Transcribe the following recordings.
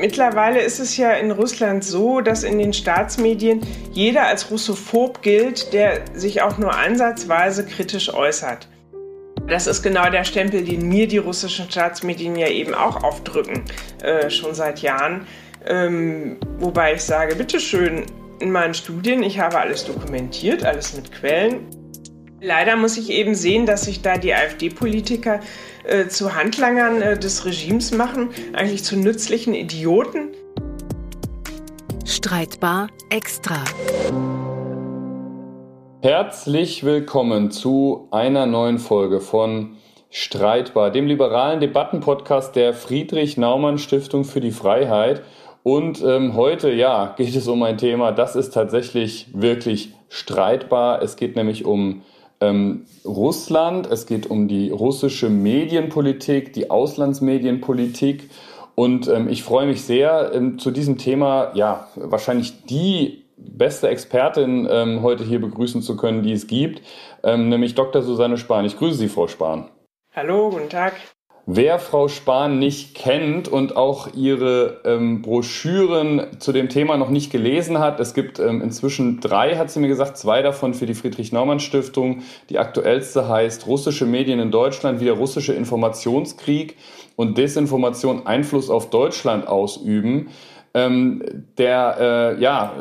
Mittlerweile ist es ja in Russland so, dass in den Staatsmedien jeder als Russophob gilt, der sich auch nur ansatzweise kritisch äußert. Das ist genau der Stempel, den mir die russischen Staatsmedien ja eben auch aufdrücken, äh, schon seit Jahren. Ähm, wobei ich sage, bitteschön, in meinen Studien, ich habe alles dokumentiert, alles mit Quellen. Leider muss ich eben sehen, dass sich da die AfD-Politiker äh, zu Handlangern äh, des Regimes machen, eigentlich zu nützlichen Idioten. Streitbar extra. Herzlich willkommen zu einer neuen Folge von Streitbar, dem liberalen Debattenpodcast der Friedrich Naumann Stiftung für die Freiheit. Und ähm, heute, ja, geht es um ein Thema, das ist tatsächlich wirklich streitbar. Es geht nämlich um ähm, Russland, es geht um die russische Medienpolitik, die Auslandsmedienpolitik. Und ähm, ich freue mich sehr, ähm, zu diesem Thema, ja, wahrscheinlich die beste Expertin ähm, heute hier begrüßen zu können, die es gibt, ähm, nämlich Dr. Susanne Spahn. Ich grüße Sie, Frau Spahn. Hallo, guten Tag. Wer Frau Spahn nicht kennt und auch ihre ähm, Broschüren zu dem Thema noch nicht gelesen hat, es gibt ähm, inzwischen drei, hat sie mir gesagt, zwei davon für die Friedrich-Naumann-Stiftung. Die aktuellste heißt Russische Medien in Deutschland, wie der russische Informationskrieg und Desinformation Einfluss auf Deutschland ausüben. Ähm, der, äh, ja,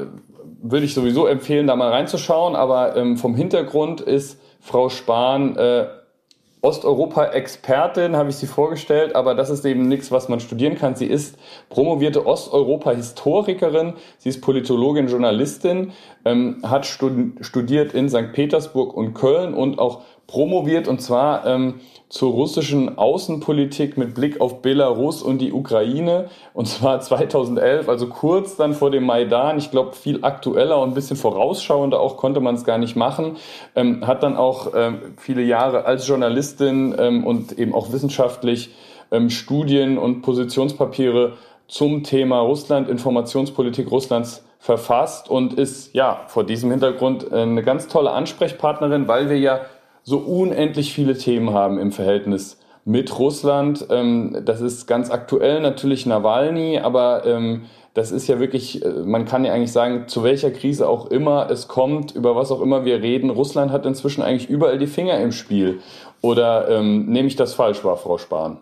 würde ich sowieso empfehlen, da mal reinzuschauen, aber ähm, vom Hintergrund ist Frau Spahn äh, Osteuropa-Expertin, habe ich sie vorgestellt, aber das ist eben nichts, was man studieren kann. Sie ist promovierte Osteuropa-Historikerin, sie ist Politologin, Journalistin, ähm, hat studiert in St. Petersburg und Köln und auch promoviert und zwar ähm, zur russischen Außenpolitik mit Blick auf Belarus und die Ukraine und zwar 2011, also kurz dann vor dem Maidan. Ich glaube, viel aktueller und ein bisschen vorausschauender auch konnte man es gar nicht machen. Ähm, hat dann auch ähm, viele Jahre als Journalistin ähm, und eben auch wissenschaftlich ähm, Studien und Positionspapiere zum Thema Russland, Informationspolitik Russlands verfasst und ist ja vor diesem Hintergrund äh, eine ganz tolle Ansprechpartnerin, weil wir ja so unendlich viele Themen haben im Verhältnis mit Russland. Ähm, das ist ganz aktuell natürlich Nawalny, aber ähm, das ist ja wirklich, äh, man kann ja eigentlich sagen, zu welcher Krise auch immer es kommt, über was auch immer wir reden, Russland hat inzwischen eigentlich überall die Finger im Spiel. Oder ähm, nehme ich das falsch wahr, Frau Spahn?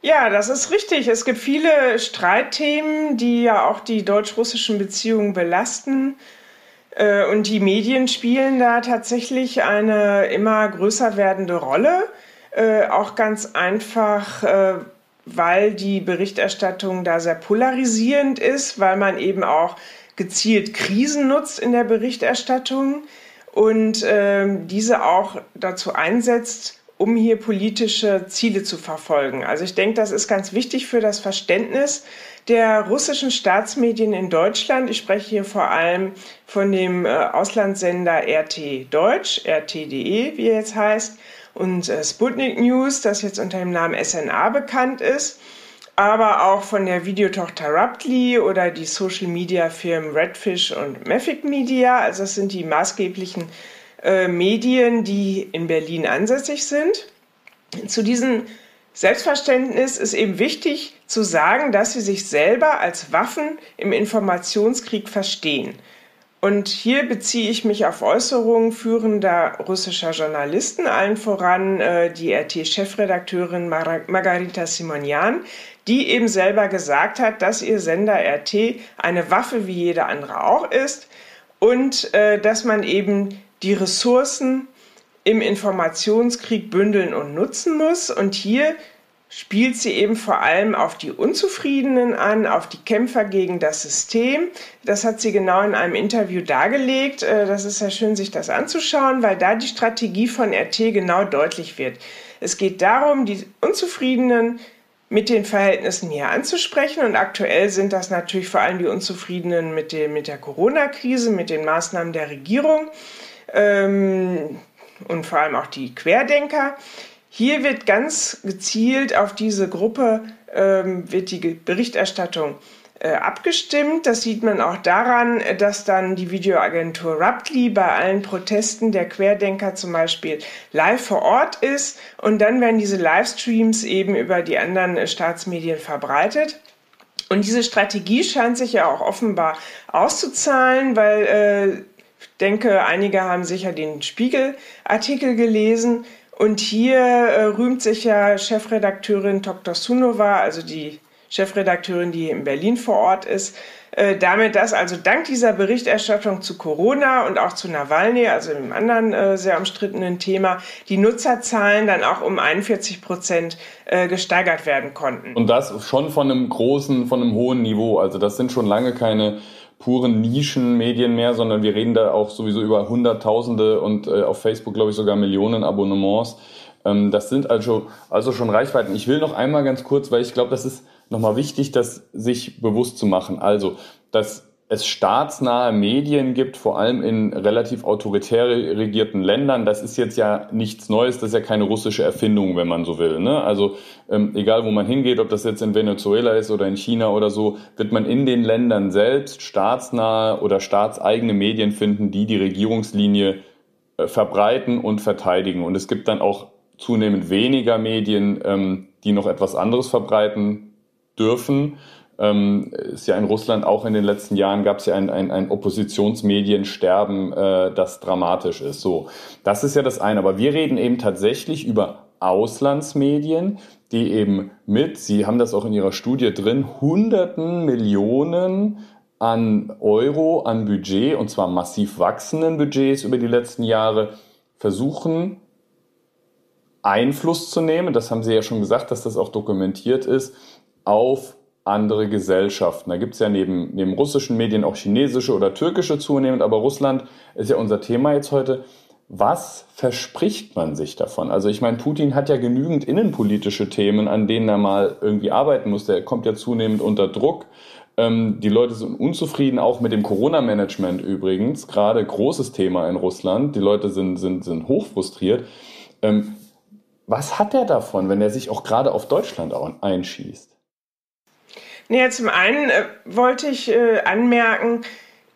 Ja, das ist richtig. Es gibt viele Streitthemen, die ja auch die deutsch-russischen Beziehungen belasten. Äh, und die Medien spielen da tatsächlich eine immer größer werdende Rolle. Äh, auch ganz einfach, äh, weil die Berichterstattung da sehr polarisierend ist, weil man eben auch gezielt Krisen nutzt in der Berichterstattung und ähm, diese auch dazu einsetzt, um hier politische Ziele zu verfolgen. Also ich denke, das ist ganz wichtig für das Verständnis der russischen Staatsmedien in Deutschland. Ich spreche hier vor allem von dem äh, Auslandssender RT Deutsch, RT.de, wie er jetzt heißt, und äh, Sputnik News, das jetzt unter dem Namen SNA bekannt ist, aber auch von der Videotochter Ruptly oder die Social Media Firmen Redfish und Mafic Media. Also das sind die maßgeblichen äh, Medien, die in Berlin ansässig sind. Zu diesen Selbstverständnis ist eben wichtig zu sagen, dass sie sich selber als Waffen im Informationskrieg verstehen. Und hier beziehe ich mich auf Äußerungen führender russischer Journalisten, allen voran äh, die RT-Chefredakteurin Mar Margarita Simonian, die eben selber gesagt hat, dass ihr Sender RT eine Waffe wie jeder andere auch ist und äh, dass man eben die Ressourcen im Informationskrieg bündeln und nutzen muss. Und hier spielt sie eben vor allem auf die Unzufriedenen an, auf die Kämpfer gegen das System. Das hat sie genau in einem Interview dargelegt. Äh, das ist ja schön, sich das anzuschauen, weil da die Strategie von RT genau deutlich wird. Es geht darum, die Unzufriedenen mit den Verhältnissen hier anzusprechen. Und aktuell sind das natürlich vor allem die Unzufriedenen mit, dem, mit der Corona-Krise, mit den Maßnahmen der Regierung. Ähm, und vor allem auch die Querdenker. Hier wird ganz gezielt auf diese Gruppe ähm, wird die Berichterstattung äh, abgestimmt. Das sieht man auch daran, dass dann die Videoagentur Ruptly bei allen Protesten der Querdenker zum Beispiel live vor Ort ist und dann werden diese Livestreams eben über die anderen äh, Staatsmedien verbreitet. Und diese Strategie scheint sich ja auch offenbar auszuzahlen, weil äh, denke, einige haben sicher den Spiegel-Artikel gelesen. Und hier äh, rühmt sich ja Chefredakteurin Dr. Sunova, also die Chefredakteurin, die in Berlin vor Ort ist, äh, damit, dass also dank dieser Berichterstattung zu Corona und auch zu Nawalny, also einem anderen äh, sehr umstrittenen Thema, die Nutzerzahlen dann auch um 41 Prozent äh, gesteigert werden konnten. Und das schon von einem großen, von einem hohen Niveau. Also das sind schon lange keine puren Nischenmedien mehr, sondern wir reden da auch sowieso über Hunderttausende und äh, auf Facebook glaube ich sogar Millionen Abonnements. Ähm, das sind also, also schon Reichweiten. Ich will noch einmal ganz kurz, weil ich glaube, das ist nochmal wichtig, das sich bewusst zu machen. Also, dass es staatsnahe Medien gibt, vor allem in relativ autoritär regierten Ländern. Das ist jetzt ja nichts Neues, das ist ja keine russische Erfindung, wenn man so will. Ne? Also ähm, egal, wo man hingeht, ob das jetzt in Venezuela ist oder in China oder so, wird man in den Ländern selbst staatsnahe oder staatseigene Medien finden, die die Regierungslinie äh, verbreiten und verteidigen. Und es gibt dann auch zunehmend weniger Medien, ähm, die noch etwas anderes verbreiten dürfen. Ähm, ist ja in Russland auch in den letzten Jahren gab es ja ein, ein, ein Oppositionsmediensterben, äh, das dramatisch ist. So, das ist ja das eine. Aber wir reden eben tatsächlich über Auslandsmedien, die eben mit, Sie haben das auch in Ihrer Studie drin, hunderten Millionen an Euro an Budget, und zwar massiv wachsenden Budgets über die letzten Jahre, versuchen, Einfluss zu nehmen. Das haben Sie ja schon gesagt, dass das auch dokumentiert ist, auf andere Gesellschaften. Da gibt es ja neben, neben russischen Medien auch chinesische oder türkische zunehmend, aber Russland ist ja unser Thema jetzt heute. Was verspricht man sich davon? Also ich meine, Putin hat ja genügend innenpolitische Themen, an denen er mal irgendwie arbeiten muss. Der kommt ja zunehmend unter Druck. Ähm, die Leute sind unzufrieden, auch mit dem Corona-Management übrigens. Gerade großes Thema in Russland. Die Leute sind, sind, sind hochfrustriert. Ähm, was hat er davon, wenn er sich auch gerade auf Deutschland einschießt? Naja, zum einen äh, wollte ich äh, anmerken,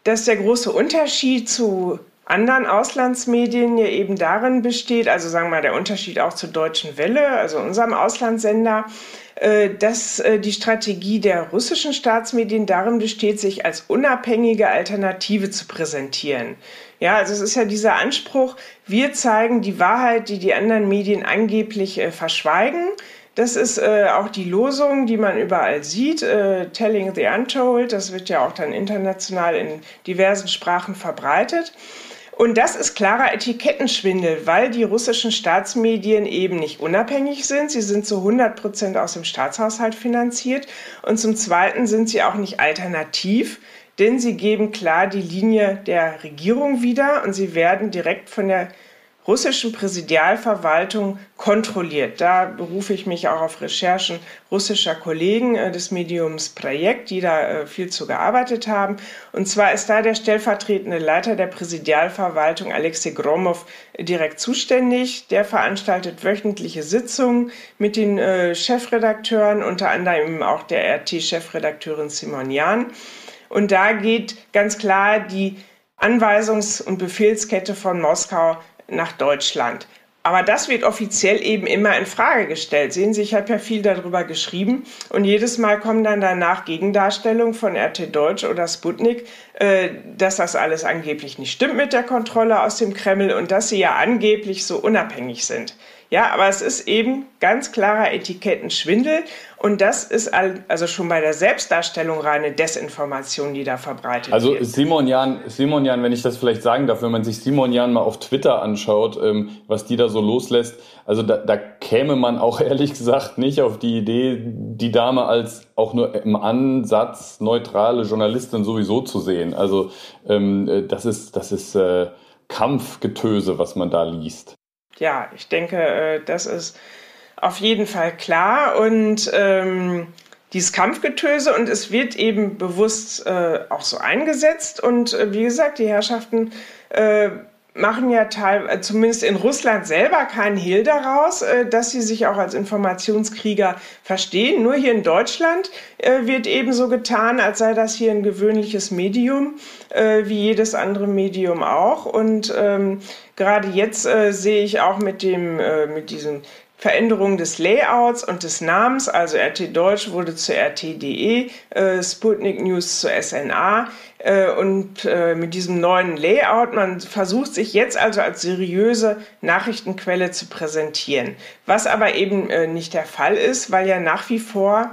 dass der große Unterschied zu anderen Auslandsmedien ja eben darin besteht, also sagen wir mal der Unterschied auch zur Deutschen Welle, also unserem Auslandssender, äh, dass äh, die Strategie der russischen Staatsmedien darin besteht, sich als unabhängige Alternative zu präsentieren. Ja, also es ist ja dieser Anspruch, wir zeigen die Wahrheit, die die anderen Medien angeblich äh, verschweigen. Das ist äh, auch die Losung, die man überall sieht, äh, Telling the Untold. Das wird ja auch dann international in diversen Sprachen verbreitet. Und das ist klarer Etikettenschwindel, weil die russischen Staatsmedien eben nicht unabhängig sind. Sie sind zu 100 Prozent aus dem Staatshaushalt finanziert. Und zum Zweiten sind sie auch nicht alternativ, denn sie geben klar die Linie der Regierung wieder und sie werden direkt von der russischen Präsidialverwaltung kontrolliert. Da berufe ich mich auch auf Recherchen russischer Kollegen äh, des Mediums Projekt, die da äh, viel zu gearbeitet haben. Und zwar ist da der stellvertretende Leiter der Präsidialverwaltung Alexei Gromov direkt zuständig. Der veranstaltet wöchentliche Sitzungen mit den äh, Chefredakteuren, unter anderem auch der RT-Chefredakteurin Simon Jahn. Und da geht ganz klar die Anweisungs- und Befehlskette von Moskau nach Deutschland. Aber das wird offiziell eben immer in Frage gestellt. Sehen Sie, ich habe ja viel darüber geschrieben und jedes Mal kommen dann danach Gegendarstellungen von RT Deutsch oder Sputnik, äh, dass das alles angeblich nicht stimmt mit der Kontrolle aus dem Kreml und dass sie ja angeblich so unabhängig sind. Ja, aber es ist eben ganz klarer Etikettenschwindel und das ist also schon bei der Selbstdarstellung reine Desinformation, die da verbreitet also wird. Also Simon Jan, Simon Jan, wenn ich das vielleicht sagen darf, wenn man sich Simon Jan mal auf Twitter anschaut, ähm, was die da so loslässt, also da, da käme man auch ehrlich gesagt nicht auf die Idee, die Dame als auch nur im Ansatz neutrale Journalistin sowieso zu sehen. Also ähm, äh, das ist, das ist äh, Kampfgetöse, was man da liest ja, ich denke, äh, das ist auf jeden Fall klar. Und ähm, dieses Kampfgetöse und es wird eben bewusst äh, auch so eingesetzt. Und äh, wie gesagt, die Herrschaften äh, machen ja teil, äh, zumindest in Russland selber keinen Hehl daraus, äh, dass sie sich auch als Informationskrieger verstehen. Nur hier in Deutschland äh, wird eben so getan, als sei das hier ein gewöhnliches Medium, wie jedes andere Medium auch. Und ähm, gerade jetzt sehe ich auch mit dem, mit diesem Veränderung des Layouts und des Namens, also RT Deutsch wurde zu RT.de, äh, Sputnik News zu SNA äh, und äh, mit diesem neuen Layout, man versucht sich jetzt also als seriöse Nachrichtenquelle zu präsentieren, was aber eben äh, nicht der Fall ist, weil ja nach wie vor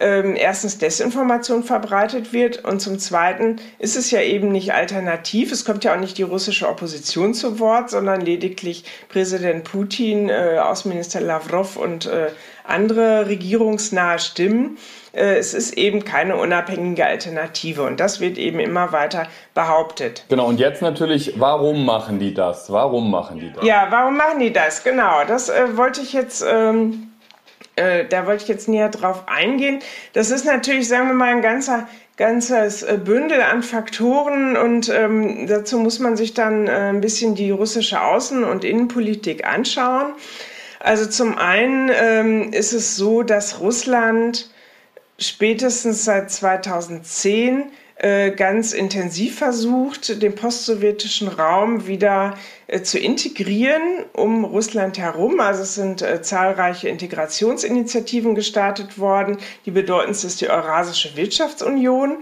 ähm, erstens Desinformation verbreitet wird und zum Zweiten ist es ja eben nicht alternativ. Es kommt ja auch nicht die russische Opposition zu Wort, sondern lediglich Präsident Putin, äh, Außenminister Lavrov und äh, andere regierungsnahe Stimmen. Äh, es ist eben keine unabhängige Alternative und das wird eben immer weiter behauptet. Genau, und jetzt natürlich, warum machen die das? Warum machen die das? Ja, warum machen die das? Genau, das äh, wollte ich jetzt. Ähm, äh, da wollte ich jetzt näher drauf eingehen. Das ist natürlich, sagen wir mal, ein ganzer ganzes äh, Bündel an Faktoren und ähm, dazu muss man sich dann äh, ein bisschen die russische Außen- und Innenpolitik anschauen. Also zum einen ähm, ist es so, dass Russland spätestens seit 2010 äh, ganz intensiv versucht, den postsowjetischen Raum wieder äh, zu integrieren um Russland herum. Also es sind äh, zahlreiche Integrationsinitiativen gestartet worden. Die bedeutendste ist die Eurasische Wirtschaftsunion.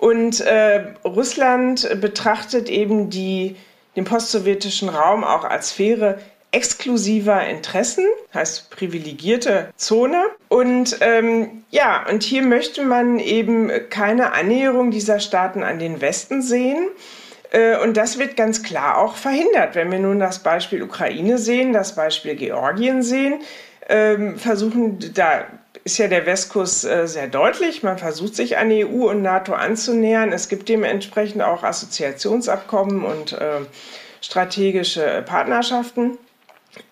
Und äh, Russland betrachtet eben die, den postsowjetischen Raum auch als Sphäre exklusiver Interessen, heißt privilegierte Zone. Und ähm, ja, und hier möchte man eben keine Annäherung dieser Staaten an den Westen sehen. Äh, und das wird ganz klar auch verhindert. Wenn wir nun das Beispiel Ukraine sehen, das Beispiel Georgien sehen, ähm, versuchen, da ist ja der Westkurs äh, sehr deutlich. Man versucht sich an EU und NATO anzunähern. Es gibt dementsprechend auch Assoziationsabkommen und äh, strategische Partnerschaften.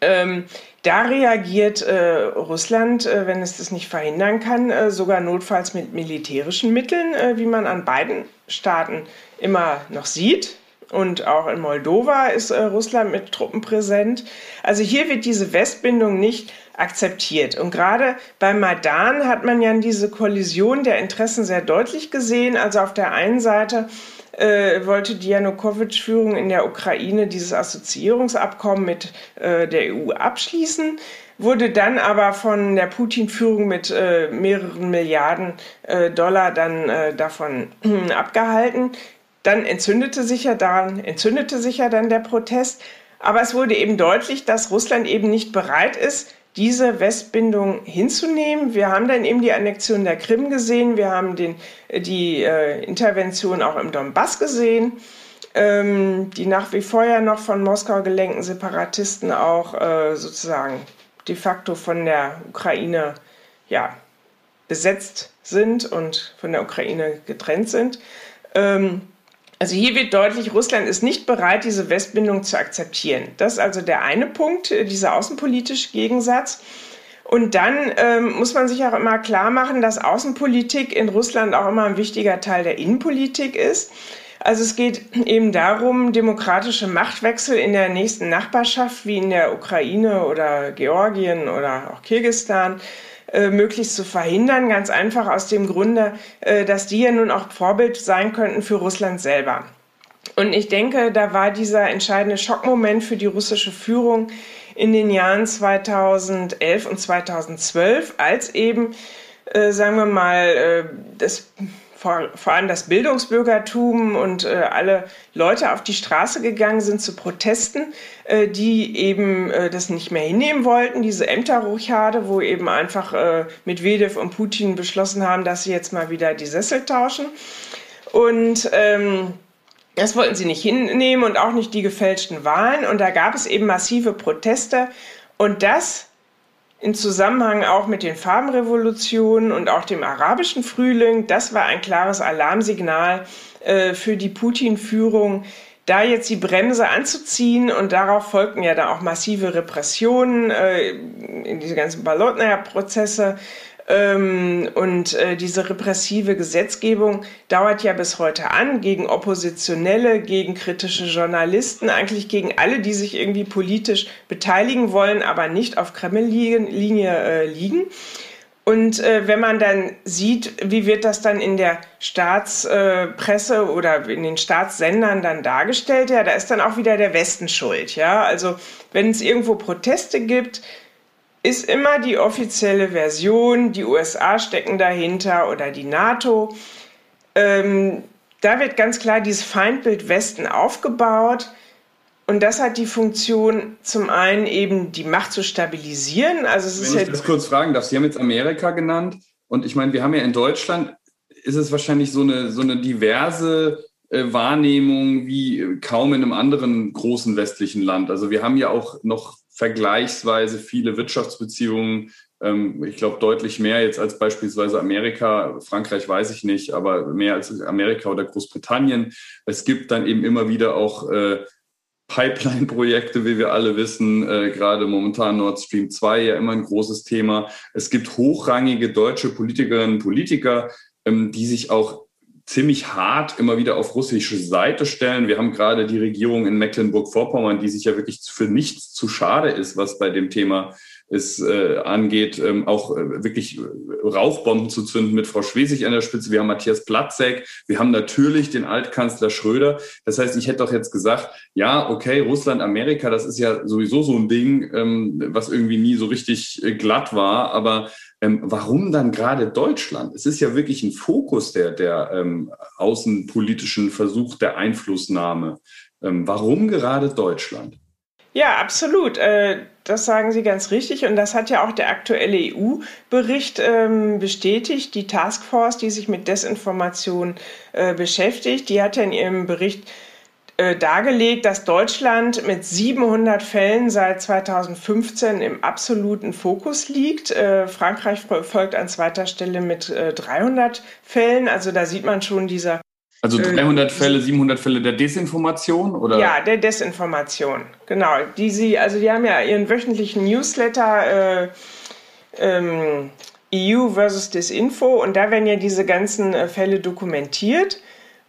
Ähm, da reagiert äh, Russland, äh, wenn es das nicht verhindern kann, äh, sogar notfalls mit militärischen Mitteln, äh, wie man an beiden Staaten immer noch sieht. Und auch in Moldova ist äh, Russland mit Truppen präsent. Also hier wird diese Westbindung nicht akzeptiert. Und gerade beim Maidan hat man ja diese Kollision der Interessen sehr deutlich gesehen. Also auf der einen Seite äh, wollte die Janukowitsch-Führung in der Ukraine dieses Assoziierungsabkommen mit äh, der EU abschließen, wurde dann aber von der Putin-Führung mit äh, mehreren Milliarden äh, Dollar dann äh, davon abgehalten. Dann entzündete sich ja daran, entzündete sich ja dann der Protest. Aber es wurde eben deutlich, dass Russland eben nicht bereit ist, diese Westbindung hinzunehmen. Wir haben dann eben die Annexion der Krim gesehen, wir haben den, äh, die äh, Intervention auch im Donbass gesehen, ähm, die nach wie vor ja noch von Moskau gelenkten Separatisten auch äh, sozusagen de facto von der Ukraine ja, besetzt sind und von der Ukraine getrennt sind. Ähm, also hier wird deutlich, Russland ist nicht bereit, diese Westbindung zu akzeptieren. Das ist also der eine Punkt, äh, dieser außenpolitische Gegensatz. Und dann ähm, muss man sich auch immer klar machen, dass Außenpolitik in Russland auch immer ein wichtiger Teil der Innenpolitik ist. Also es geht eben darum, demokratische Machtwechsel in der nächsten Nachbarschaft, wie in der Ukraine oder Georgien oder auch Kirgistan, äh, möglichst zu verhindern. Ganz einfach aus dem Grunde, äh, dass die ja nun auch Vorbild sein könnten für Russland selber. Und ich denke, da war dieser entscheidende Schockmoment für die russische Führung in den Jahren 2011 und 2012, als eben, äh, sagen wir mal, äh, das vor, vor allem das Bildungsbürgertum und äh, alle Leute auf die Straße gegangen sind zu Protesten, äh, die eben äh, das nicht mehr hinnehmen wollten, diese Ämterruchade, wo eben einfach äh, Medvedev und Putin beschlossen haben, dass sie jetzt mal wieder die Sessel tauschen. Und ähm, das wollten sie nicht hinnehmen und auch nicht die gefälschten Wahlen. Und da gab es eben massive Proteste. Und das in Zusammenhang auch mit den Farbenrevolutionen und auch dem arabischen Frühling, das war ein klares Alarmsignal äh, für die Putin-Führung, da jetzt die Bremse anzuziehen. Und darauf folgten ja dann auch massive Repressionen äh, in diese ganzen Balotnaja-Prozesse ähm, und äh, diese repressive Gesetzgebung dauert ja bis heute an gegen Oppositionelle, gegen kritische Journalisten, eigentlich gegen alle, die sich irgendwie politisch beteiligen wollen, aber nicht auf Kreml-Linie äh, liegen. Und äh, wenn man dann sieht, wie wird das dann in der Staatspresse äh, oder in den Staatssendern dann dargestellt, ja, da ist dann auch wieder der Westen schuld, ja. Also wenn es irgendwo Proteste gibt, ist immer die offizielle Version, die USA stecken dahinter oder die NATO. Ähm, da wird ganz klar dieses Feindbild Westen aufgebaut. Und das hat die Funktion, zum einen eben die Macht zu stabilisieren. Also es Wenn ist ich das kurz fragen darf, Sie haben jetzt Amerika genannt. Und ich meine, wir haben ja in Deutschland, ist es wahrscheinlich so eine, so eine diverse äh, Wahrnehmung wie kaum in einem anderen großen westlichen Land. Also wir haben ja auch noch vergleichsweise viele Wirtschaftsbeziehungen. Ähm, ich glaube deutlich mehr jetzt als beispielsweise Amerika. Frankreich weiß ich nicht, aber mehr als Amerika oder Großbritannien. Es gibt dann eben immer wieder auch äh, Pipeline-Projekte, wie wir alle wissen, äh, gerade momentan Nord Stream 2 ja immer ein großes Thema. Es gibt hochrangige deutsche Politikerinnen und Politiker, ähm, die sich auch ziemlich hart immer wieder auf russische Seite stellen. Wir haben gerade die Regierung in Mecklenburg-Vorpommern, die sich ja wirklich für nichts zu schade ist, was bei dem Thema es äh, angeht, ähm, auch äh, wirklich Rauchbomben zu zünden mit Frau Schwesig an der Spitze. Wir haben Matthias Platzek, wir haben natürlich den Altkanzler Schröder. Das heißt, ich hätte doch jetzt gesagt, ja, okay, Russland, Amerika, das ist ja sowieso so ein Ding, ähm, was irgendwie nie so richtig äh, glatt war. Aber ähm, warum dann gerade Deutschland? Es ist ja wirklich ein Fokus der, der ähm, außenpolitischen Versuch der Einflussnahme. Ähm, warum gerade Deutschland? Ja, absolut. Äh, das sagen Sie ganz richtig. Und das hat ja auch der aktuelle EU-Bericht ähm, bestätigt. Die Taskforce, die sich mit Desinformation äh, beschäftigt, die hat ja in ihrem Bericht äh, dargelegt, dass Deutschland mit 700 Fällen seit 2015 im absoluten Fokus liegt. Frankreich folgt an zweiter Stelle mit 300 Fällen. Also da sieht man schon dieser also 300 äh, Fälle, 700 Fälle der Desinformation oder? Ja, der Desinformation. Genau. Die sie, also die haben ja ihren wöchentlichen Newsletter äh, ähm, EU versus Disinfo und da werden ja diese ganzen äh, Fälle dokumentiert.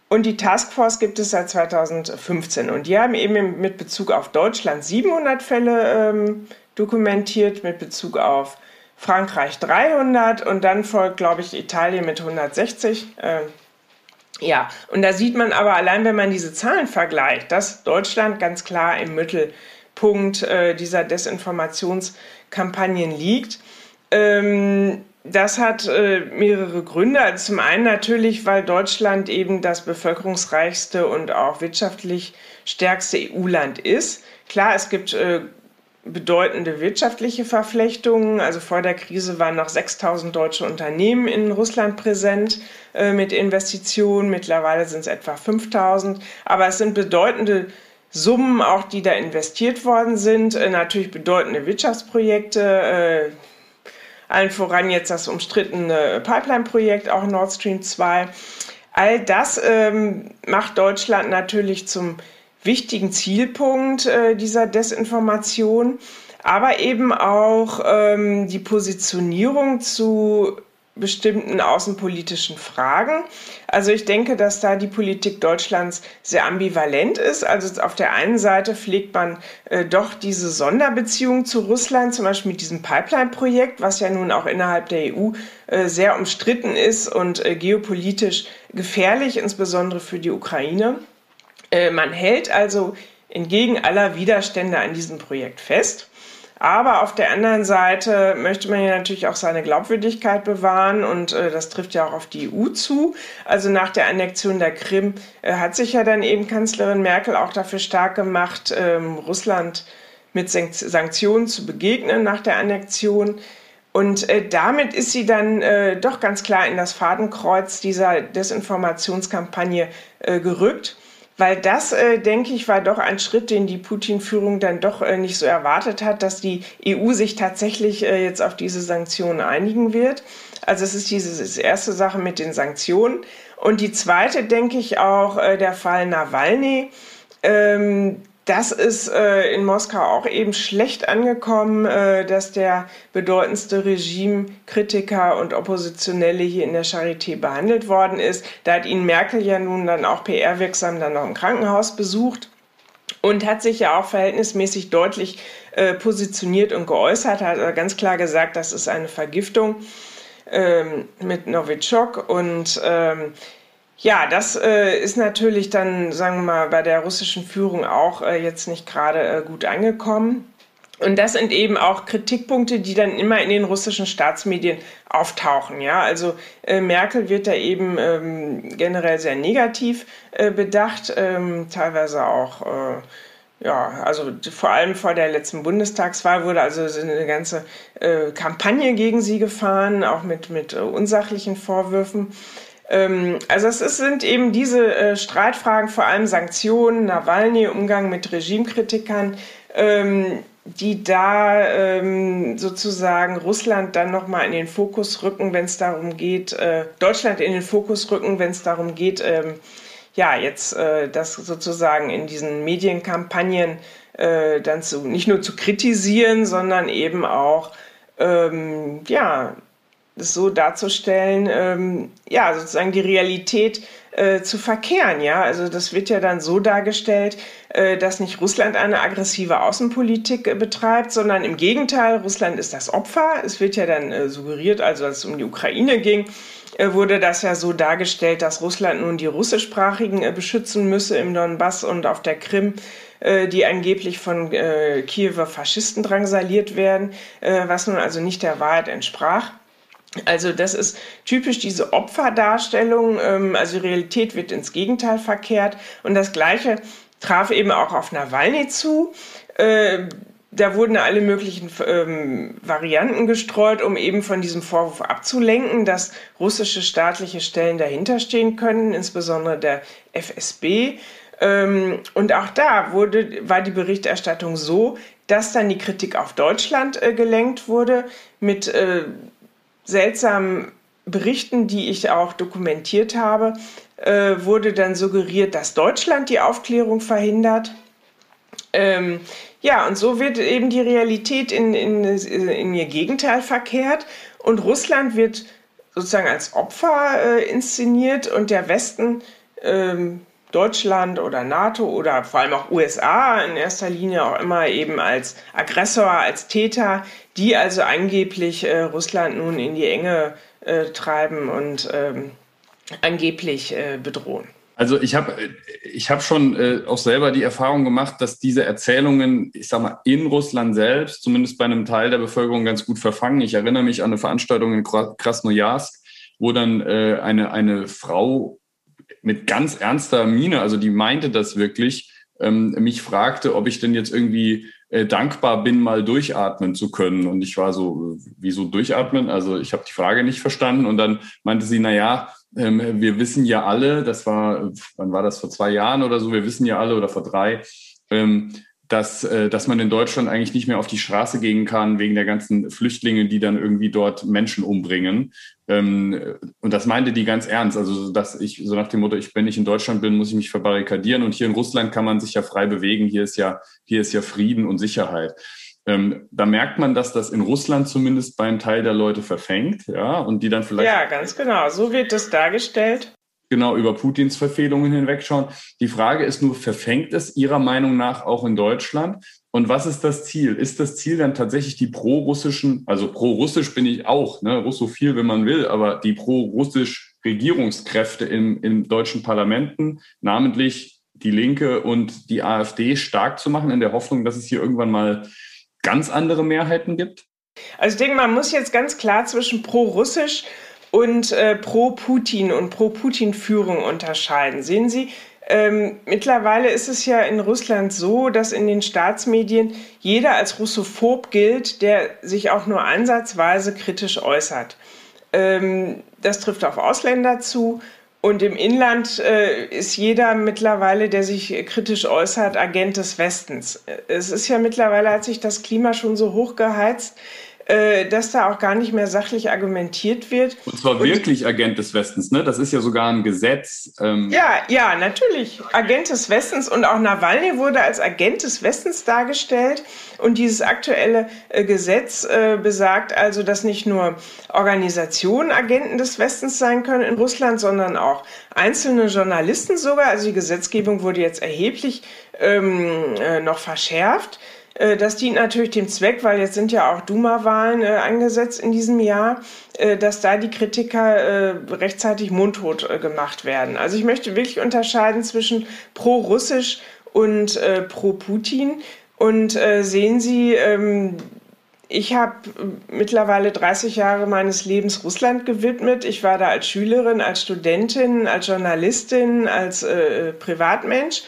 Und die Taskforce gibt es seit 2015 und die haben eben mit Bezug auf Deutschland 700 Fälle ähm, dokumentiert, mit Bezug auf Frankreich 300 und dann folgt, glaube ich, Italien mit 160. Äh, ja, und da sieht man aber allein, wenn man diese Zahlen vergleicht, dass Deutschland ganz klar im Mittelpunkt äh, dieser Desinformationskampagnen liegt. Ähm, das hat äh, mehrere Gründe. Also zum einen natürlich, weil Deutschland eben das bevölkerungsreichste und auch wirtschaftlich stärkste EU-Land ist. Klar, es gibt äh, bedeutende wirtschaftliche Verflechtungen. Also vor der Krise waren noch 6000 deutsche Unternehmen in Russland präsent äh, mit Investitionen. Mittlerweile sind es etwa 5000. Aber es sind bedeutende Summen auch, die da investiert worden sind. Äh, natürlich bedeutende Wirtschaftsprojekte. Äh, allen voran jetzt das umstrittene Pipeline-Projekt, auch Nord Stream 2. All das ähm, macht Deutschland natürlich zum wichtigen Zielpunkt äh, dieser Desinformation, aber eben auch ähm, die Positionierung zu bestimmten außenpolitischen Fragen. Also ich denke, dass da die Politik Deutschlands sehr ambivalent ist. Also auf der einen Seite pflegt man äh, doch diese Sonderbeziehung zu Russland, zum Beispiel mit diesem Pipeline-Projekt, was ja nun auch innerhalb der EU äh, sehr umstritten ist und äh, geopolitisch gefährlich, insbesondere für die Ukraine. Äh, man hält also entgegen aller Widerstände an diesem Projekt fest. Aber auf der anderen Seite möchte man ja natürlich auch seine Glaubwürdigkeit bewahren und äh, das trifft ja auch auf die EU zu. Also nach der Annexion der Krim äh, hat sich ja dann eben Kanzlerin Merkel auch dafür stark gemacht, ähm, Russland mit Sanktionen zu begegnen nach der Annexion. Und äh, damit ist sie dann äh, doch ganz klar in das Fadenkreuz dieser Desinformationskampagne äh, gerückt. Weil das, äh, denke ich, war doch ein Schritt, den die Putin-Führung dann doch äh, nicht so erwartet hat, dass die EU sich tatsächlich äh, jetzt auf diese Sanktionen einigen wird. Also es ist diese erste Sache mit den Sanktionen. Und die zweite, denke ich, auch äh, der Fall Nawalny. Ähm, das ist äh, in Moskau auch eben schlecht angekommen, äh, dass der bedeutendste Regimekritiker und Oppositionelle hier in der Charité behandelt worden ist. Da hat ihn Merkel ja nun dann auch PR-wirksam dann noch im Krankenhaus besucht und hat sich ja auch verhältnismäßig deutlich äh, positioniert und geäußert, hat ganz klar gesagt, das ist eine Vergiftung ähm, mit Novichok und ähm, ja, das äh, ist natürlich dann, sagen wir mal, bei der russischen Führung auch äh, jetzt nicht gerade äh, gut angekommen. Und das sind eben auch Kritikpunkte, die dann immer in den russischen Staatsmedien auftauchen. Ja, also äh, Merkel wird da eben ähm, generell sehr negativ äh, bedacht, ähm, teilweise auch. Äh, ja, also vor allem vor der letzten Bundestagswahl wurde also eine ganze äh, Kampagne gegen sie gefahren, auch mit, mit äh, unsachlichen Vorwürfen. Ähm, also es ist, sind eben diese äh, Streitfragen, vor allem Sanktionen, Nawalny, Umgang mit Regimekritikern, ähm, die da ähm, sozusagen Russland dann nochmal in den Fokus rücken, wenn es darum geht, äh, Deutschland in den Fokus rücken, wenn es darum geht, ähm, ja, jetzt äh, das sozusagen in diesen Medienkampagnen äh, dann zu, nicht nur zu kritisieren, sondern eben auch, ähm, ja, das so darzustellen, ähm, ja, sozusagen die Realität äh, zu verkehren, ja. Also das wird ja dann so dargestellt, äh, dass nicht Russland eine aggressive Außenpolitik äh, betreibt, sondern im Gegenteil, Russland ist das Opfer. Es wird ja dann äh, suggeriert, also als es um die Ukraine ging, äh, wurde das ja so dargestellt, dass Russland nun die russischsprachigen äh, beschützen müsse im Donbass und auf der Krim die angeblich von Kiewer Faschisten drangsaliert werden, was nun also nicht der Wahrheit entsprach. Also das ist typisch diese Opferdarstellung, ähm, also Realität wird ins Gegenteil verkehrt und das gleiche traf eben auch auf Nawalny zu. Äh, da wurden alle möglichen ähm, Varianten gestreut, um eben von diesem Vorwurf abzulenken, dass russische staatliche Stellen dahinterstehen können, insbesondere der FSB. Ähm, und auch da wurde, war die Berichterstattung so, dass dann die Kritik auf Deutschland äh, gelenkt wurde mit äh, seltsamen Berichten, die ich auch dokumentiert habe, äh, wurde dann suggeriert, dass Deutschland die Aufklärung verhindert. Ähm, ja, und so wird eben die Realität in, in, in ihr Gegenteil verkehrt und Russland wird sozusagen als Opfer äh, inszeniert und der Westen, ähm, Deutschland oder NATO oder vor allem auch USA in erster Linie auch immer eben als Aggressor, als Täter, die also angeblich äh, Russland nun in die Enge äh, treiben und ähm, angeblich äh, bedrohen. Also ich habe ich hab schon äh, auch selber die Erfahrung gemacht, dass diese Erzählungen, ich sag mal, in Russland selbst, zumindest bei einem Teil der Bevölkerung ganz gut verfangen. Ich erinnere mich an eine Veranstaltung in Krasnojarsk, wo dann äh, eine, eine Frau mit ganz ernster Miene, also die meinte das wirklich, ähm, mich fragte, ob ich denn jetzt irgendwie äh, dankbar bin, mal durchatmen zu können. Und ich war so, wieso durchatmen? Also ich habe die Frage nicht verstanden. Und dann meinte sie, na ja, ähm, wir wissen ja alle, das war, wann war das vor zwei Jahren oder so, wir wissen ja alle oder vor drei, ähm, dass, äh, dass man in Deutschland eigentlich nicht mehr auf die Straße gehen kann wegen der ganzen Flüchtlinge, die dann irgendwie dort Menschen umbringen. Ähm, und das meinte die ganz ernst. Also, dass ich so nach dem Motto, ich, wenn ich in Deutschland bin, muss ich mich verbarrikadieren. Und hier in Russland kann man sich ja frei bewegen. Hier ist ja, hier ist ja Frieden und Sicherheit. Ähm, da merkt man, dass das in Russland zumindest beim Teil der Leute verfängt, ja, und die dann vielleicht. Ja, ganz genau. So wird das dargestellt genau über Putins Verfehlungen hinwegschauen. Die Frage ist nur, verfängt es Ihrer Meinung nach auch in Deutschland? Und was ist das Ziel? Ist das Ziel dann tatsächlich die pro-russischen, also pro-russisch bin ich auch, ne, russophil, wenn man will, aber die pro-russisch Regierungskräfte im, im deutschen Parlamenten, namentlich die Linke und die AfD stark zu machen, in der Hoffnung, dass es hier irgendwann mal ganz andere Mehrheiten gibt? Also ich denke, man muss jetzt ganz klar zwischen pro-russisch und äh, pro-Putin und pro-Putin-Führung unterscheiden. Sehen Sie, ähm, mittlerweile ist es ja in Russland so, dass in den Staatsmedien jeder als Russophob gilt, der sich auch nur ansatzweise kritisch äußert. Ähm, das trifft auf Ausländer zu. Und im Inland äh, ist jeder mittlerweile, der sich kritisch äußert, Agent des Westens. Es ist ja mittlerweile, hat sich das Klima schon so hochgeheizt, äh, dass da auch gar nicht mehr sachlich argumentiert wird. Und zwar und, wirklich Agent des Westens, ne? Das ist ja sogar ein Gesetz. Ähm. Ja, ja, natürlich. Agent des Westens und auch Nawalny wurde als Agent des Westens dargestellt. Und dieses aktuelle äh, Gesetz äh, besagt also, dass nicht nur Organisationen Agenten des Westens sein können in Russland, sondern auch einzelne Journalisten sogar. Also die Gesetzgebung wurde jetzt erheblich ähm, äh, noch verschärft. Äh, das dient natürlich dem Zweck, weil jetzt sind ja auch Duma-Wahlen äh, angesetzt in diesem Jahr, äh, dass da die Kritiker äh, rechtzeitig mundtot äh, gemacht werden. Also ich möchte wirklich unterscheiden zwischen pro-russisch und äh, pro-Putin. Und sehen Sie, ähm, ich habe mittlerweile 30 Jahre meines Lebens Russland gewidmet. Ich war da als Schülerin, als Studentin, als Journalistin, als Privatmensch.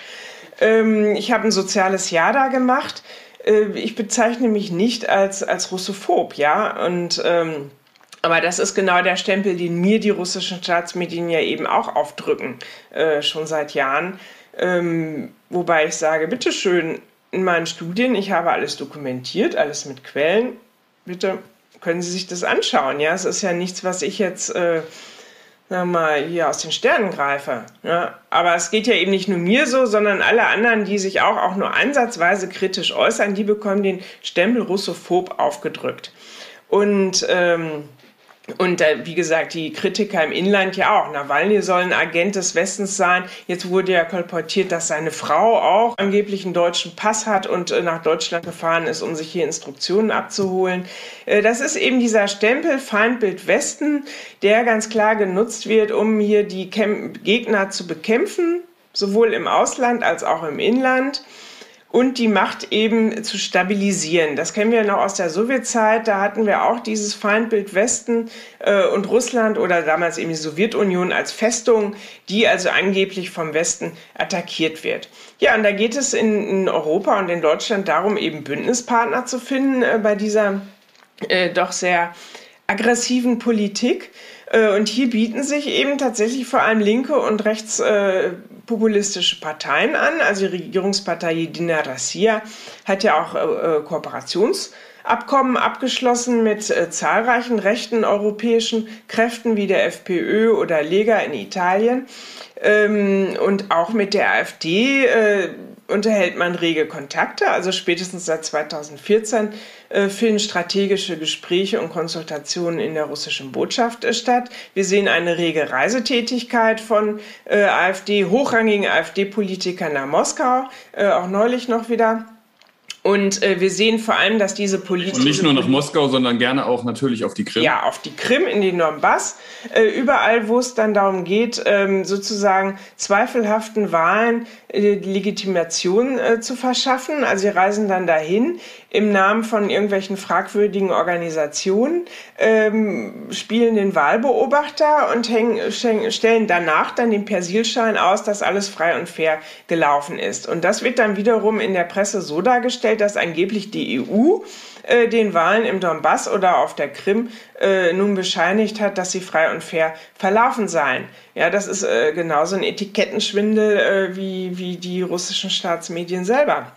Ähm, ich habe ein soziales Jahr da gemacht. Äh, ich bezeichne mich nicht als, als Russophob, ja. Und ähm, aber das ist genau der Stempel, den mir die russischen Staatsmedien ja eben auch aufdrücken, äh, schon seit Jahren. Ähm, wobei ich sage, bitteschön, in meinen Studien, ich habe alles dokumentiert, alles mit Quellen. Bitte können Sie sich das anschauen. Ja, es ist ja nichts, was ich jetzt, äh, wir mal, hier aus den Sternen greife. Ja? Aber es geht ja eben nicht nur mir so, sondern alle anderen, die sich auch, auch nur ansatzweise kritisch äußern, die bekommen den Stempel Russophob aufgedrückt. Und ähm, und äh, wie gesagt, die Kritiker im Inland ja auch. Nawalny soll ein Agent des Westens sein. Jetzt wurde ja kolportiert, dass seine Frau auch angeblich einen deutschen Pass hat und äh, nach Deutschland gefahren ist, um sich hier Instruktionen abzuholen. Äh, das ist eben dieser Stempel Feindbild Westen, der ganz klar genutzt wird, um hier die Kämp Gegner zu bekämpfen, sowohl im Ausland als auch im Inland und die Macht eben zu stabilisieren. Das kennen wir noch aus der Sowjetzeit. Da hatten wir auch dieses Feindbild Westen äh, und Russland oder damals eben die Sowjetunion als Festung, die also angeblich vom Westen attackiert wird. Ja, und da geht es in, in Europa und in Deutschland darum, eben Bündnispartner zu finden äh, bei dieser äh, doch sehr aggressiven Politik. Äh, und hier bieten sich eben tatsächlich vor allem linke und rechtspopulistische Parteien an. Also die Regierungspartei Jedina Rassia hat ja auch äh, Kooperationsabkommen abgeschlossen mit äh, zahlreichen rechten europäischen Kräften wie der FPÖ oder Lega in Italien ähm, und auch mit der AfD unterhält man rege Kontakte. Also spätestens seit 2014 äh, finden strategische Gespräche und Konsultationen in der russischen Botschaft äh, statt. Wir sehen eine rege Reisetätigkeit von äh, AfD, hochrangigen AfD-Politikern nach Moskau, auch neulich noch wieder. Und äh, wir sehen vor allem, dass diese Politik. Und nicht nur nach Moskau, sondern gerne auch natürlich auf die Krim. Ja, auf die Krim, in den Donbass. Äh, überall, wo es dann darum geht, ähm, sozusagen zweifelhaften Wahlen Legitimation äh, zu verschaffen. Also sie reisen dann dahin im Namen von irgendwelchen fragwürdigen Organisationen, ähm, spielen den Wahlbeobachter und hängen, stellen danach dann den Persilschein aus, dass alles frei und fair gelaufen ist. Und das wird dann wiederum in der Presse so dargestellt, dass angeblich die EU äh, den Wahlen im Donbass oder auf der Krim äh, nun bescheinigt hat, dass sie frei und fair verlaufen seien. Ja, das ist äh, genauso ein Etikettenschwindel äh, wie, wie die russischen Staatsmedien selber.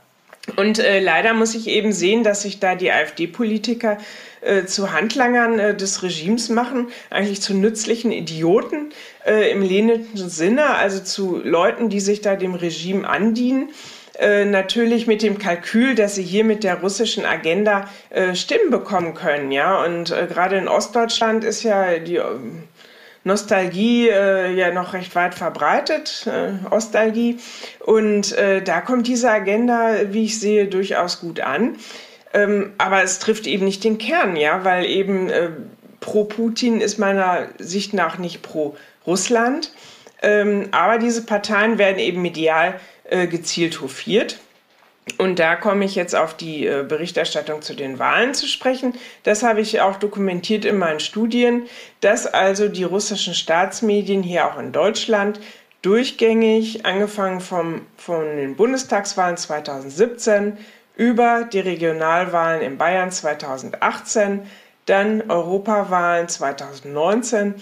Und äh, leider muss ich eben sehen, dass sich da die AfD-Politiker äh, zu Handlangern äh, des Regimes machen, eigentlich zu nützlichen Idioten äh, im lehnenden Sinne, also zu Leuten, die sich da dem Regime andienen. Äh, natürlich mit dem Kalkül, dass sie hier mit der russischen Agenda äh, Stimmen bekommen können, ja. Und gerade in Ostdeutschland ist ja die ähm, Nostalgie äh, ja noch recht weit verbreitet, äh, Ostalgie. Und äh, da kommt diese Agenda, wie ich sehe, durchaus gut an. Ähm, aber es trifft eben nicht den Kern, ja, weil eben äh, pro Putin ist meiner Sicht nach nicht pro Russland. Ähm, aber diese Parteien werden eben medial äh, gezielt hofiert. Und da komme ich jetzt auf die äh, Berichterstattung zu den Wahlen zu sprechen. Das habe ich auch dokumentiert in meinen Studien, dass also die russischen Staatsmedien hier auch in Deutschland durchgängig, angefangen vom, von den Bundestagswahlen 2017 über die Regionalwahlen in Bayern 2018, dann Europawahlen 2019,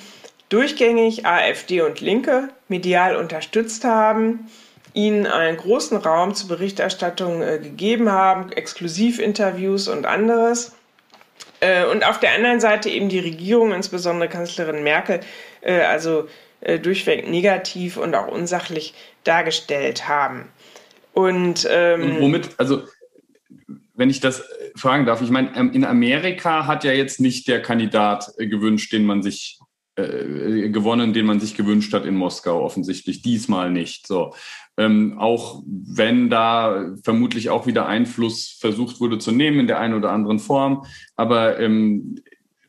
durchgängig AfD und Linke medial unterstützt haben ihnen einen großen Raum zur Berichterstattung äh, gegeben haben, Exklusivinterviews und anderes. Äh, und auf der anderen Seite eben die Regierung, insbesondere Kanzlerin Merkel, äh, also äh, durchweg negativ und auch unsachlich dargestellt haben. Und, ähm, und womit, also wenn ich das fragen darf, ich meine, ähm, in Amerika hat ja jetzt nicht der Kandidat äh, gewünscht, den man sich äh, gewonnen, den man sich gewünscht hat in Moskau, offensichtlich diesmal nicht. So. Ähm, auch wenn da vermutlich auch wieder Einfluss versucht wurde zu nehmen in der einen oder anderen Form. Aber ähm,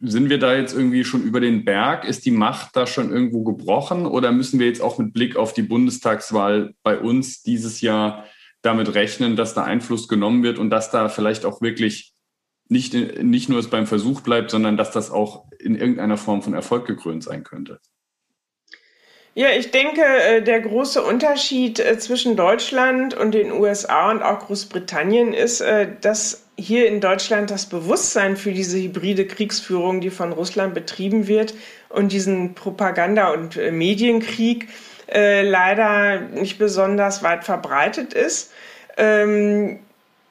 sind wir da jetzt irgendwie schon über den Berg? Ist die Macht da schon irgendwo gebrochen? Oder müssen wir jetzt auch mit Blick auf die Bundestagswahl bei uns dieses Jahr damit rechnen, dass da Einfluss genommen wird und dass da vielleicht auch wirklich nicht, nicht nur es beim Versuch bleibt, sondern dass das auch in irgendeiner Form von Erfolg gekrönt sein könnte. Ja, ich denke, äh, der große Unterschied äh, zwischen Deutschland und den USA und auch Großbritannien ist, äh, dass hier in Deutschland das Bewusstsein für diese hybride Kriegsführung, die von Russland betrieben wird, und diesen Propaganda- und Medienkrieg leider nicht besonders weit verbreitet ist. Ähm,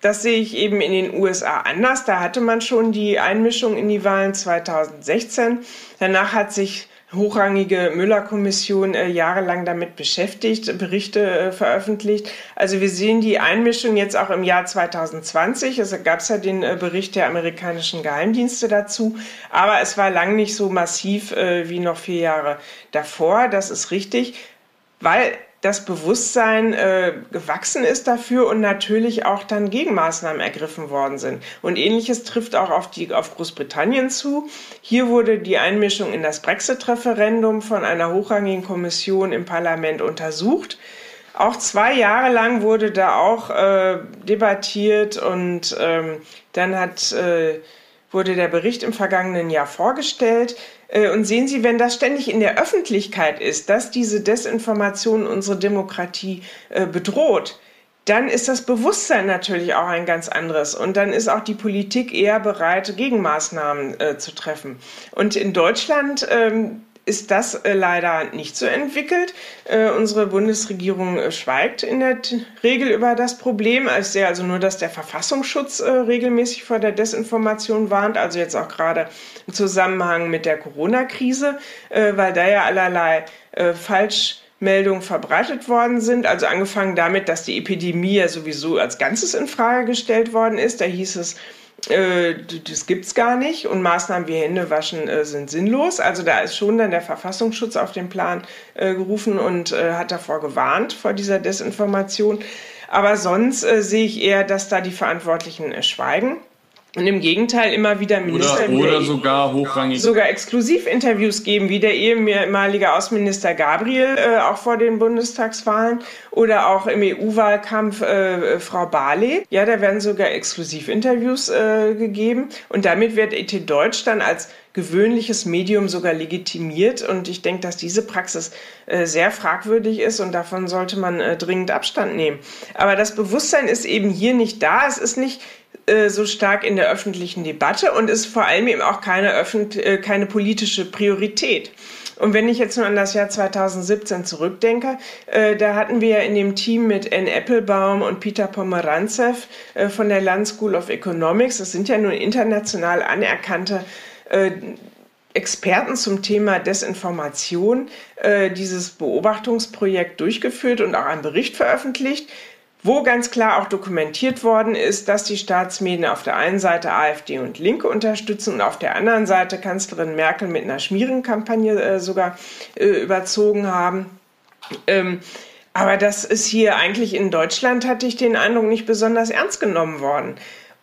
das sehe ich eben in den USA anders. Da hatte man schon die Einmischung in die Wahlen 2016. Danach hat sich hochrangige Müller-Kommission äh, jahrelang damit beschäftigt, Berichte äh, veröffentlicht. Also wir sehen die Einmischung jetzt auch im Jahr 2020. Es gab ja den äh, Bericht der amerikanischen Geheimdienste dazu, aber es war lang nicht so massiv äh, wie noch vier Jahre davor. Das ist richtig, weil das Bewusstsein äh, gewachsen ist dafür und natürlich auch dann Gegenmaßnahmen ergriffen worden sind. Und ähnliches trifft auch auf, die, auf Großbritannien zu. Hier wurde die Einmischung in das Brexit-Referendum von einer hochrangigen Kommission im Parlament untersucht. Auch zwei Jahre lang wurde da auch äh, debattiert und ähm, dann hat, äh, wurde der Bericht im vergangenen Jahr vorgestellt. Äh, und sehen Sie, wenn das ständig in der Öffentlichkeit ist, dass diese Desinformation unsere Demokratie äh, bedroht, dann ist das Bewusstsein natürlich auch ein ganz anderes. Und dann ist auch die Politik eher bereit, Gegenmaßnahmen äh, zu treffen. Und in Deutschland ähm, ist das äh, leider nicht so entwickelt. Äh, unsere Bundesregierung äh, schweigt in der Regel über das Problem. Ich sehe also nur, dass der Verfassungsschutz regelmäßig vor der Desinformation warnt, also jetzt auch gerade im Zusammenhang mit der Corona-Krise, weil da ja allerlei Falschmeldungen verbreitet worden sind. Also angefangen damit, dass die Epidemie ja sowieso als Ganzes in Frage gestellt worden ist. Da hieß es, äh, das gibt's gar nicht und Maßnahmen wie Händewaschen äh, sind sinnlos. Also da ist schon dann der Verfassungsschutz auf den Plan äh, gerufen und äh, hat davor gewarnt, vor dieser Desinformation. Aber sonst äh, sehe ich eher, dass da die Verantwortlichen äh, schweigen. Und im Gegenteil immer wieder Minister oder, oder sogar hochrangig sogar Exklusivinterviews geben, wie der ehemalige Außenminister Gabriel äh, auch vor den Bundestagswahlen oder auch im EU-Wahlkampf äh, Frau Barley. Ja, da werden sogar Exklusivinterviews äh, gegeben und damit wird ET Deutsch dann als gewöhnliches Medium sogar legitimiert. Und ich denke, dass diese Praxis äh, sehr fragwürdig ist und davon sollte man äh, dringend Abstand nehmen. Aber das Bewusstsein ist eben hier nicht da. Es ist nicht äh, so stark in der öffentlichen Debatte und ist vor allem eben auch keine, Öffent äh, keine politische Priorität. Und wenn ich jetzt nur an das Jahr 2017 zurückdenke, äh, da hatten wir in dem Team mit Anne Applebaum und Peter Pomeranzev äh, von der Land School of Economics, das sind ja nun international anerkannte äh, Experten zum Thema Desinformation, äh, dieses Beobachtungsprojekt durchgeführt und auch einen Bericht veröffentlicht wo ganz klar auch dokumentiert worden ist, dass die Staatsmedien auf der einen Seite AfD und Linke unterstützen und auf der anderen Seite Kanzlerin Merkel mit einer Schmierenkampagne äh, sogar äh, überzogen haben. Ähm, aber das ist hier eigentlich in Deutschland, hatte ich den Eindruck, nicht besonders ernst genommen worden.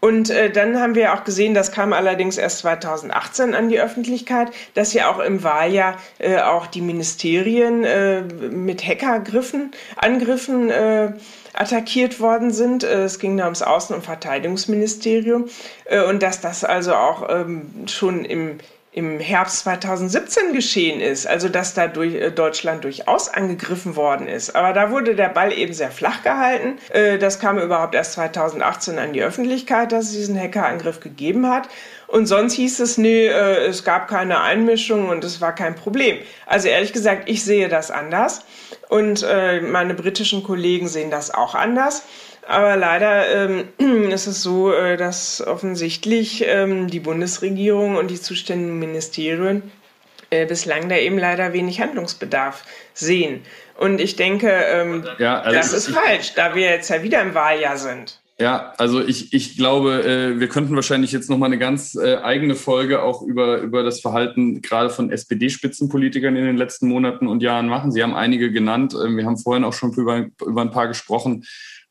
Und äh, dann haben wir auch gesehen, das kam allerdings erst 2018 an die Öffentlichkeit, dass ja auch im Wahljahr äh, auch die Ministerien äh, mit Hackergriffen, Angriffen äh, attackiert worden sind. Äh, es ging da ums Außen- und Verteidigungsministerium äh, und dass das also auch ähm, schon im im Herbst 2017 geschehen ist, also dass da durch äh, Deutschland durchaus angegriffen worden ist. Aber da wurde der Ball eben sehr flach gehalten. Das kam überhaupt erst 2018 an die Öffentlichkeit, dass es diesen Hackerangriff gegeben hat. Und sonst hieß es, nee, es gab keine Einmischung und es war kein Problem. Also ehrlich gesagt, ich sehe das anders. Und äh, meine britischen Kollegen sehen das auch anders. Aber leider ähm, ist es so, äh, dass offensichtlich ähm, die Bundesregierung und die zuständigen Ministerien äh, bislang da eben leider wenig Handlungsbedarf sehen. Und ich denke, ähm, ja, also das ist falsch, da wir jetzt ja wieder im Wahljahr sind. Ja, also ich, ich glaube, äh, wir könnten wahrscheinlich jetzt nochmal eine ganz äh, eigene Folge auch über, über das Verhalten gerade von SPD-Spitzenpolitikern in den letzten Monaten und Jahren machen. Sie haben einige genannt. Ähm, wir haben vorhin auch schon über, über ein paar gesprochen.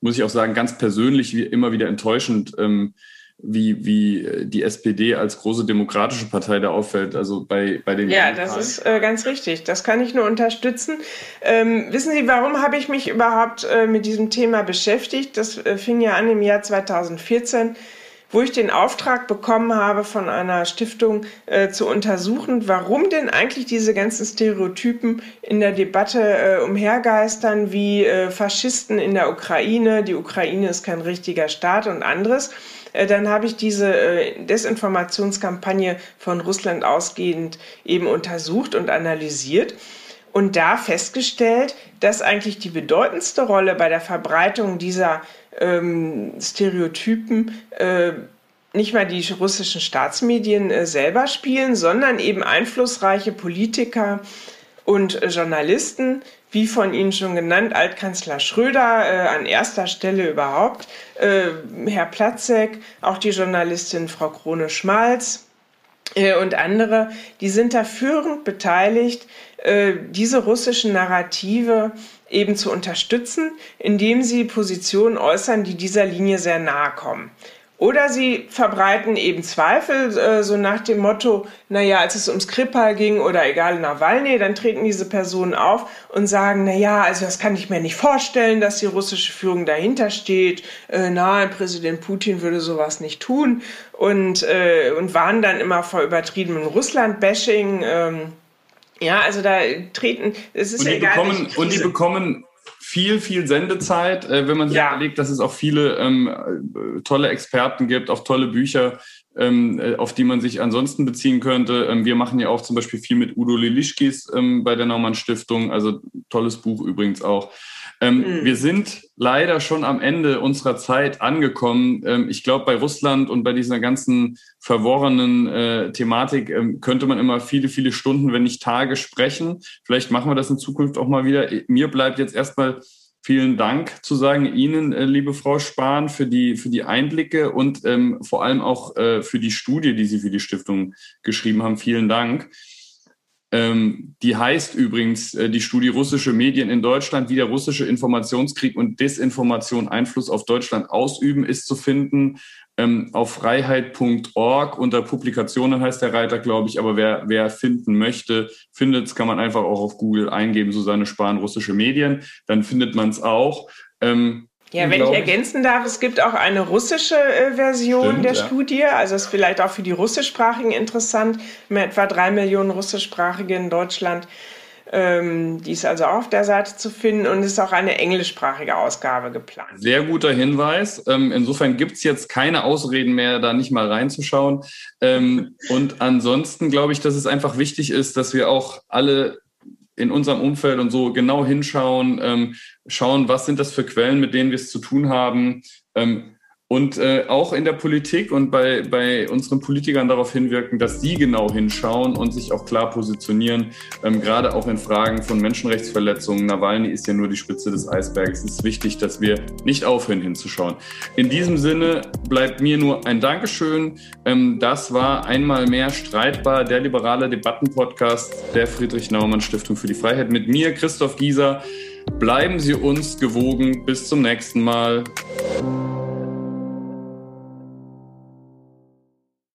Muss ich auch sagen, ganz persönlich wie immer wieder enttäuschend, ähm, wie, wie die SPD als große demokratische Partei da auffällt. Also bei, bei den. Ja, das ist äh, ganz richtig. Das kann ich nur unterstützen. Ähm, wissen Sie, warum habe ich mich überhaupt äh, mit diesem Thema beschäftigt? Das äh, fing ja an im Jahr 2014 wo ich den Auftrag bekommen habe von einer Stiftung äh, zu untersuchen, warum denn eigentlich diese ganzen Stereotypen in der Debatte äh, umhergeistern, wie äh, Faschisten in der Ukraine, die Ukraine ist kein richtiger Staat und anderes. Äh, dann habe ich diese äh, Desinformationskampagne von Russland ausgehend eben untersucht und analysiert und da festgestellt, dass eigentlich die bedeutendste Rolle bei der Verbreitung dieser ähm, Stereotypen äh, nicht mal die russischen Staatsmedien äh, selber spielen, sondern eben einflussreiche Politiker und äh, Journalisten, wie von Ihnen schon genannt, Altkanzler Schröder äh, an erster Stelle überhaupt, äh, Herr Platzek, auch die Journalistin Frau Krone-Schmalz äh, und andere, die sind da führend beteiligt, äh, diese russischen Narrative eben zu unterstützen, indem sie Positionen äußern, die dieser Linie sehr nahe kommen. Oder sie verbreiten eben Zweifel, äh, so nach dem Motto, naja, als es um Skripal ging oder egal Nawalny, dann treten diese Personen auf und sagen, naja, also das kann ich mir nicht vorstellen, dass die russische Führung dahinter steht. Äh, nein, Präsident Putin würde sowas nicht tun und, äh, und warnen dann immer vor übertriebenem Russland-Bashing. Ähm, ja, also da treten, es ist und die egal. Bekommen, und die bekommen viel, viel Sendezeit, äh, wenn man sich ja. überlegt, dass es auch viele ähm, äh, tolle Experten gibt, auch tolle Bücher, ähm, äh, auf die man sich ansonsten beziehen könnte. Ähm, wir machen ja auch zum Beispiel viel mit Udo Lilischkis ähm, bei der Naumann Stiftung, also tolles Buch übrigens auch. Ähm, mhm. Wir sind leider schon am Ende unserer Zeit angekommen. Ähm, ich glaube, bei Russland und bei dieser ganzen verworrenen äh, Thematik ähm, könnte man immer viele, viele Stunden, wenn nicht Tage sprechen. Vielleicht machen wir das in Zukunft auch mal wieder. Mir bleibt jetzt erstmal vielen Dank zu sagen Ihnen, äh, liebe Frau Spahn, für die, für die Einblicke und ähm, vor allem auch äh, für die Studie, die Sie für die Stiftung geschrieben haben. Vielen Dank. Ähm, die heißt übrigens äh, die Studie russische Medien in Deutschland, wie der russische Informationskrieg und Desinformation Einfluss auf Deutschland ausüben, ist zu finden ähm, auf freiheit.org. Unter Publikationen heißt der Reiter, glaube ich, aber wer, wer finden möchte, findet es, kann man einfach auch auf Google eingeben, Susanne Spahn, russische Medien, dann findet man es auch. Ähm, ja, wenn ich ergänzen darf, es gibt auch eine russische äh, Version Stimmt, der ja. Studie. Also ist vielleicht auch für die russischsprachigen interessant. Haben etwa drei Millionen russischsprachige in Deutschland. Ähm, die ist also auch auf der Seite zu finden und ist auch eine englischsprachige Ausgabe geplant. Sehr guter Hinweis. Ähm, insofern gibt es jetzt keine Ausreden mehr, da nicht mal reinzuschauen. Ähm, und ansonsten glaube ich, dass es einfach wichtig ist, dass wir auch alle in unserem Umfeld und so genau hinschauen, ähm, schauen, was sind das für Quellen, mit denen wir es zu tun haben. Ähm, und äh, auch in der Politik und bei, bei unseren Politikern darauf hinwirken, dass sie genau hinschauen und sich auch klar positionieren, ähm, gerade auch in Fragen von Menschenrechtsverletzungen. Nawalny ist ja nur die Spitze des Eisbergs. Es ist wichtig, dass wir nicht aufhören hinzuschauen. In diesem Sinne bleibt mir nur ein Dankeschön. Ähm, das war einmal mehr streitbar, der liberale Debattenpodcast der Friedrich Naumann Stiftung für die Freiheit mit mir, Christoph Gieser. Bleiben Sie uns gewogen. Bis zum nächsten Mal.